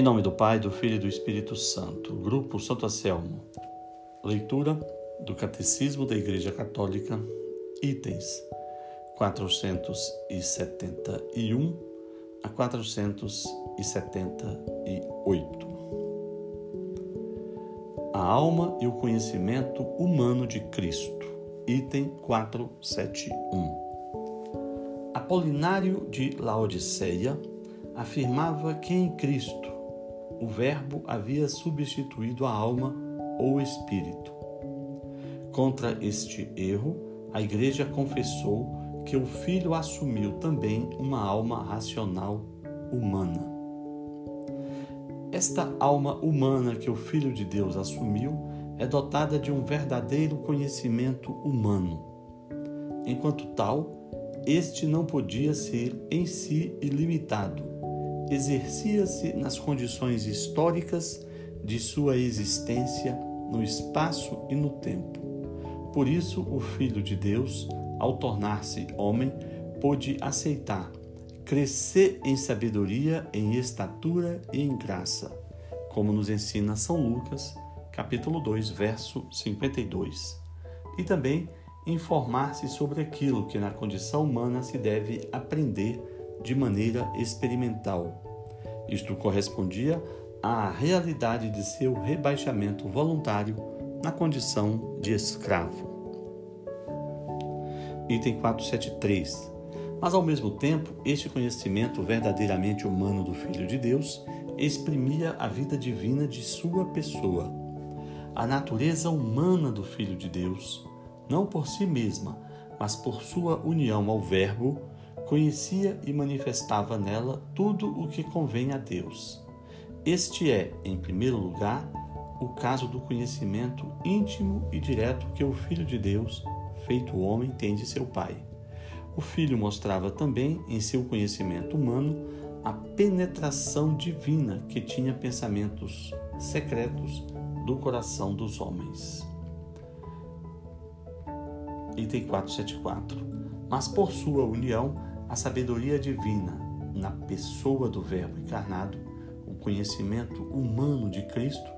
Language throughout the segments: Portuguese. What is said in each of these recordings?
Em nome do Pai, do Filho e do Espírito Santo. Grupo Santo Anselmo. Leitura do Catecismo da Igreja Católica, itens 471 a 478. A alma e o conhecimento humano de Cristo. Item 471. Apolinário de Laodiceia afirmava que em Cristo o Verbo havia substituído a alma ou espírito. Contra este erro, a Igreja confessou que o Filho assumiu também uma alma racional humana. Esta alma humana que o Filho de Deus assumiu é dotada de um verdadeiro conhecimento humano. Enquanto tal, este não podia ser em si ilimitado, exercia-se nas condições históricas de sua existência no espaço e no tempo. Por isso, o Filho de Deus, ao tornar-se homem, pôde aceitar, crescer em sabedoria, em estatura e em graça, como nos ensina São Lucas, capítulo 2, verso 52. E também informar-se sobre aquilo que na condição humana se deve aprender de maneira experimental. Isto correspondia à realidade de seu rebaixamento voluntário na condição de escravo. Item 473. Mas ao mesmo tempo, este conhecimento verdadeiramente humano do Filho de Deus exprimia a vida divina de sua pessoa. A natureza humana do Filho de Deus, não por si mesma, mas por sua união ao Verbo, conhecia e manifestava nela tudo o que convém a Deus. Este é, em primeiro lugar, o caso do conhecimento íntimo e direto que o Filho de Deus, feito homem, tem de seu Pai. O Filho mostrava também, em seu conhecimento humano, a penetração divina que tinha pensamentos secretos do coração dos homens. Item 474. Mas por sua união, a sabedoria divina na pessoa do Verbo encarnado, o conhecimento humano de Cristo,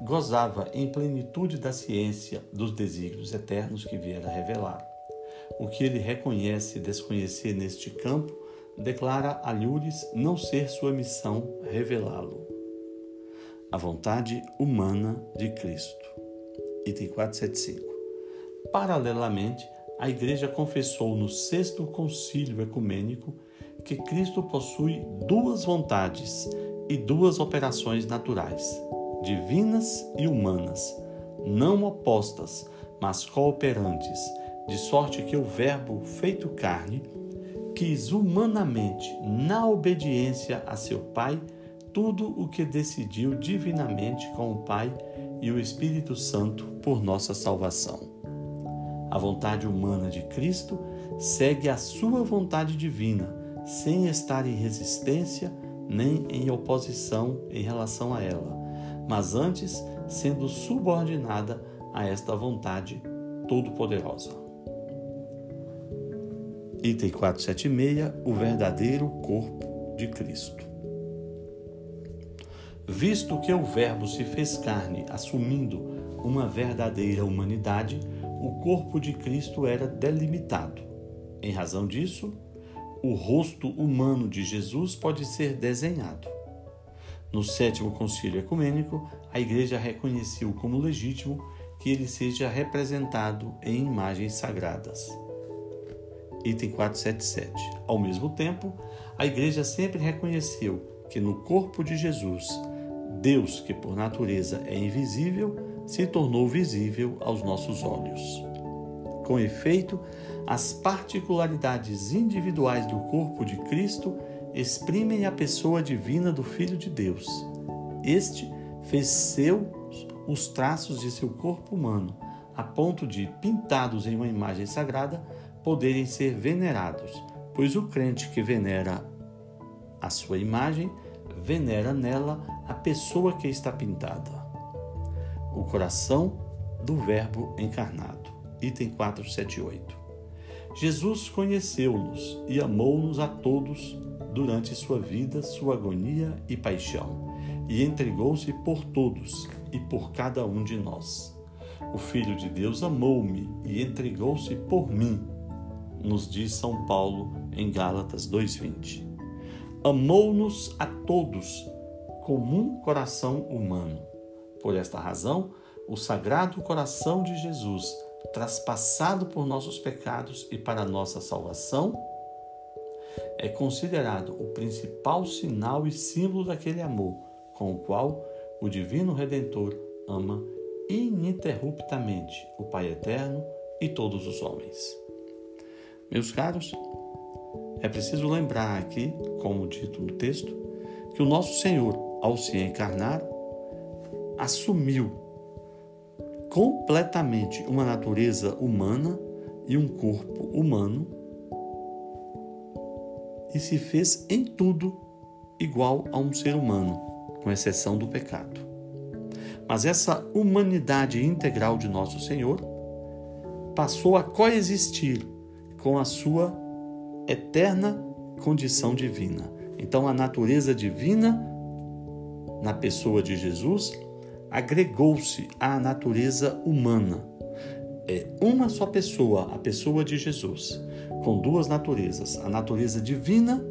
gozava em plenitude da ciência dos desígnios eternos que viera revelar. O que ele reconhece desconhecer neste campo, declara a Lures não ser sua missão revelá-lo. A vontade humana de Cristo. Item 475. Paralelamente, a Igreja confessou no Sexto Concílio Ecumênico que Cristo possui duas vontades e duas operações naturais, divinas e humanas, não opostas, mas cooperantes, de sorte que o Verbo feito carne quis humanamente, na obediência a seu Pai, tudo o que decidiu divinamente com o Pai e o Espírito Santo por nossa salvação. A vontade humana de Cristo segue a sua vontade divina, sem estar em resistência nem em oposição em relação a ela, mas antes sendo subordinada a esta vontade todo-poderosa. Item 476 O verdadeiro corpo de Cristo. Visto que o Verbo se fez carne, assumindo uma verdadeira humanidade, o corpo de Cristo era delimitado. Em razão disso, o rosto humano de Jesus pode ser desenhado. No sétimo concílio ecumênico, a Igreja reconheceu como legítimo que ele seja representado em imagens sagradas. Item 477. Ao mesmo tempo, a Igreja sempre reconheceu que no corpo de Jesus, Deus, que por natureza é invisível, se tornou visível aos nossos olhos. Com efeito, as particularidades individuais do corpo de Cristo exprimem a pessoa divina do Filho de Deus. Este fez seus os traços de seu corpo humano, a ponto de, pintados em uma imagem sagrada, poderem ser venerados, pois o crente que venera a sua imagem, venera nela a pessoa que está pintada o coração do Verbo encarnado. Item 478. Jesus conheceu-nos e amou-nos a todos durante sua vida, sua agonia e paixão, e entregou-se por todos e por cada um de nós. O Filho de Deus amou-me e entregou-se por mim, nos diz São Paulo em Gálatas 2,20. Amou-nos a todos como um coração humano. Por esta razão, o Sagrado Coração de Jesus, traspassado por nossos pecados e para nossa salvação, é considerado o principal sinal e símbolo daquele amor com o qual o Divino Redentor ama ininterruptamente o Pai Eterno e todos os homens. Meus caros, é preciso lembrar aqui, como dito no texto, que o nosso Senhor, ao se encarnar, assumiu completamente uma natureza humana e um corpo humano e se fez em tudo igual a um ser humano, com exceção do pecado. Mas essa humanidade integral de nosso Senhor passou a coexistir com a sua eterna condição divina. Então, a natureza divina, na pessoa de Jesus, agregou-se à natureza humana. É uma só pessoa, a pessoa de Jesus, com duas naturezas: a natureza divina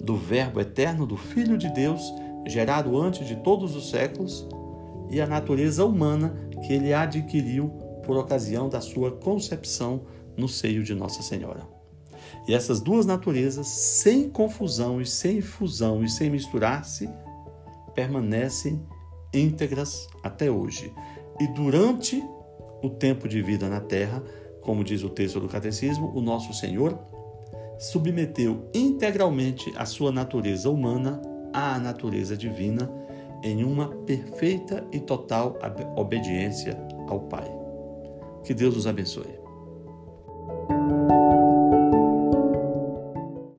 do Verbo eterno, do Filho de Deus, gerado antes de todos os séculos, e a natureza humana que ele adquiriu por ocasião da sua concepção no seio de Nossa Senhora. E essas duas naturezas, sem confusão e sem fusão e sem misturar-se, permanecem íntegras até hoje. E durante o tempo de vida na terra, como diz o texto do Catecismo, o nosso Senhor submeteu integralmente a sua natureza humana à natureza divina em uma perfeita e total obediência ao Pai. Que Deus os abençoe.